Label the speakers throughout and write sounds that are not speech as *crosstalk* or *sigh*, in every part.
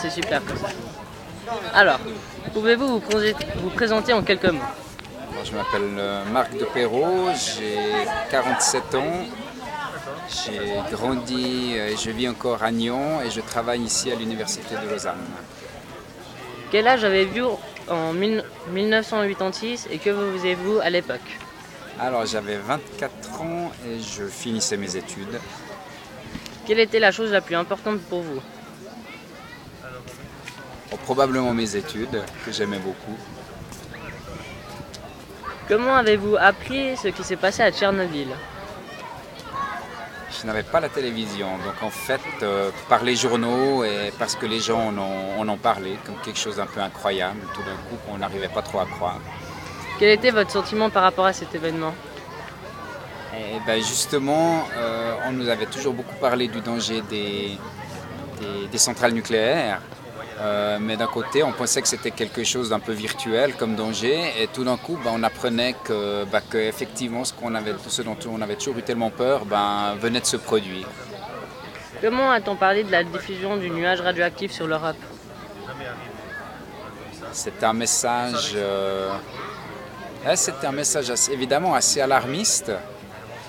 Speaker 1: c'est super comme ça. Alors, pouvez-vous vous, pré- vous présenter en quelques mots?
Speaker 2: Je m'appelle euh, Marc de Perrault, j'ai 47 ans. J'ai grandi euh, et je vis encore à Nyon et je travaille ici à l'Université de Lausanne.
Speaker 1: Quel âge avez-vous en mille- 1986 et que faisiez-vous à l'époque?
Speaker 2: Alors j'avais 24 ans et je finissais mes études.
Speaker 1: Quelle était la chose la plus importante pour vous?
Speaker 2: Bon, probablement mes études, que j'aimais beaucoup.
Speaker 1: Comment avez-vous appris ce qui s'est passé à Tchernobyl?
Speaker 2: Je n'avais pas la télévision, donc en fait, euh, par les journaux et parce que les gens en ont, en ont parlé comme quelque chose d'un peu incroyable, tout d'un coup qu'on n'arrivait pas trop à croire.
Speaker 1: Quel était votre sentiment par rapport à cet événement?
Speaker 2: Et ben justement, euh, on nous avait toujours beaucoup parlé du danger des, des, des centrales nucléaires. Euh, mais d'un côté, on pensait que c'était quelque chose d'un peu virtuel comme danger, et tout d'un coup, ben, on apprenait que, ben, que effectivement, ce, qu'on avait, ce dont on avait toujours eu tellement peur ben, venait de se produire.
Speaker 1: Comment a-t-on parlé de la diffusion du nuage radioactif sur l'Europe?
Speaker 2: C'était un message, euh, ouais, un message assez- évidemment assez alarmiste,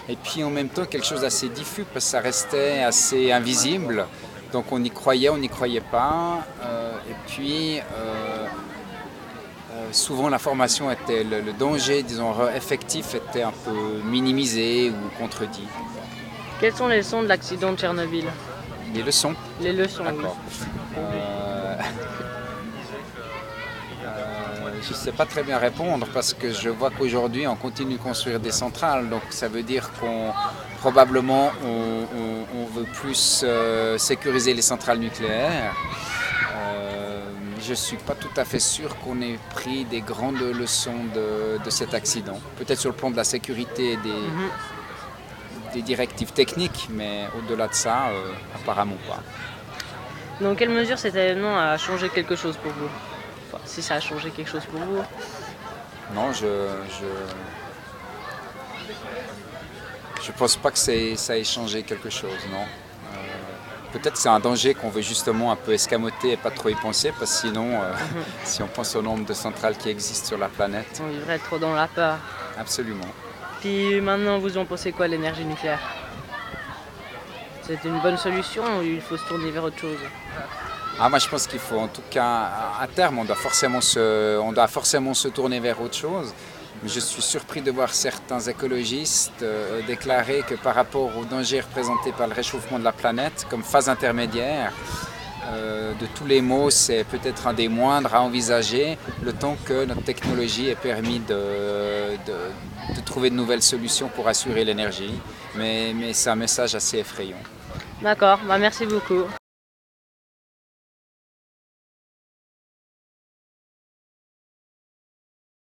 Speaker 2: et puis en même temps quelque chose d'assez diffus parce que ça restait assez invisible. Donc on y croyait, on n'y croyait pas, euh, et puis euh, euh, souvent l'information était, le, le danger, disons effectif était un peu minimisé ou contredit.
Speaker 1: Quelles sont les leçons de l'accident de Tchernobyl?
Speaker 2: Les leçons.
Speaker 1: Les leçons.
Speaker 2: D'accord. Euh, je ne sais pas très bien répondre parce que je vois qu'aujourd'hui on continue de construire des centrales, donc ça veut dire qu'on probablement on, on- on veut plus euh, sécuriser les centrales nucléaires. Euh, je ne suis pas tout à fait sûr qu'on ait pris des grandes leçons de, de cet accident. Peut-être sur le plan de la sécurité et des,
Speaker 1: Mhm.
Speaker 2: des directives techniques, mais au-delà de ça, euh, apparemment pas.
Speaker 1: Dans quelle mesure cet événement a changé quelque chose pour vous? Si ça a changé quelque chose pour vous.
Speaker 2: Non, je je, je pense pas que c'est- ça ait changé quelque chose, non. Euh, Peut-être que c'est un danger qu'on veut justement un peu escamoter et pas trop y penser, parce que sinon, euh, *laughs* si on pense au nombre de centrales qui existent sur la planète,
Speaker 1: On vivrait trop dans la peur.
Speaker 2: absolument.
Speaker 1: Puis maintenant, vous en pensez quoi l'énergie nucléaire? C'est une bonne solution ou il faut se tourner vers autre chose?
Speaker 2: Ah, moi, je pense qu'il faut, en tout cas, à terme, on doit forcément se, on doit forcément se tourner vers autre chose. Je suis surpris de voir certains écologistes euh, déclarer que par rapport aux dangers représentés par le réchauffement de la planète, comme phase intermédiaire, euh, de tous les maux, c'est peut-être un des moindres à envisager, le temps que notre technologie ait permis de, de- de trouver de nouvelles solutions pour assurer l'énergie. Mais, mais c'est un message assez effrayant.
Speaker 1: D'accord, bah merci beaucoup.